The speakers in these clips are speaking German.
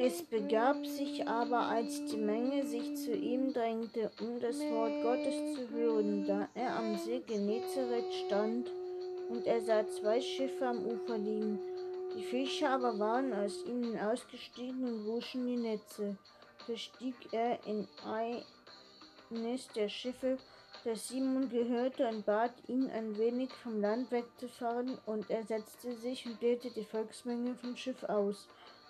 Es begab sich aber, als die Menge sich zu ihm drängte, um das Wort Gottes zu hören, da er am See Genezareth stand, und er sah zwei Schiffe am Ufer liegen. Die Fischer aber waren aus ihnen ausgestiegen und wuschen die Netze. Da stieg er in eines der Schiffe, das Simon gehörte, und bat ihn, ein wenig vom Land wegzufahren, und er setzte sich und leerte die Volksmenge vom Schiff aus.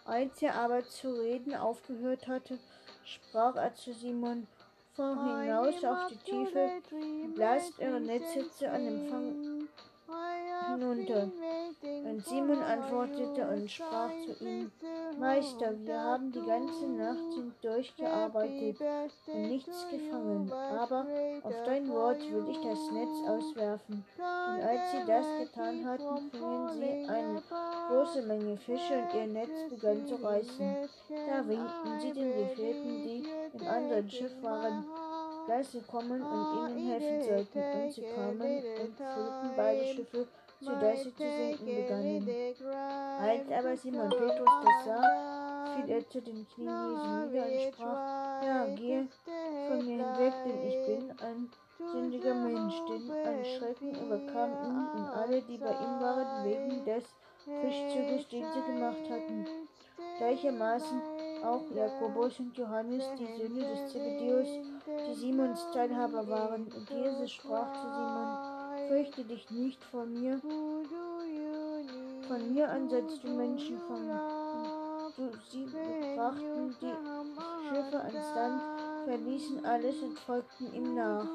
Als er aber zu reden aufgehört hatte, sprach er zu Simon, Fahr hinaus auf die Tiefe, blast eure Netze an dem Fang hinunter. Und Simon antwortete und sprach zu ihm, Meister, wir haben die ganze Nacht hindurch gearbeitet und nichts gefangen, aber auf dein Wort will ich das Netz auswerfen. Und als sie das getan hatten, fingen sie eine große Menge Fische und ihr Netz begann zu reißen. Da winkten sie den Gefährten, die im anderen Schiff waren, dass sie kommen und ihnen helfen sollten. Und sie kamen und füllten beide Schiffe sodass sie zu sinken begannen. Als aber Simon Petrus das sah, fiel er zu den Knien Jesu nieder und sprach, Ja, geh von mir hinweg, denn ich bin ein sündiger Mensch, denn ein Schrecken überkam ihn und alle, die bei ihm waren, wegen des Fischzuges, den sie gemacht hatten. Gleichermaßen auch Jakobus und Johannes, die Söhne des Zebedeus, die Simons Teilhaber waren. Und Jesus sprach zu Simon, fürchte dich nicht vor mir. Von mir an setzt du Menschen von. Du, sie brachten die Schiffe ans Land, verließen alles und folgten ihm nach.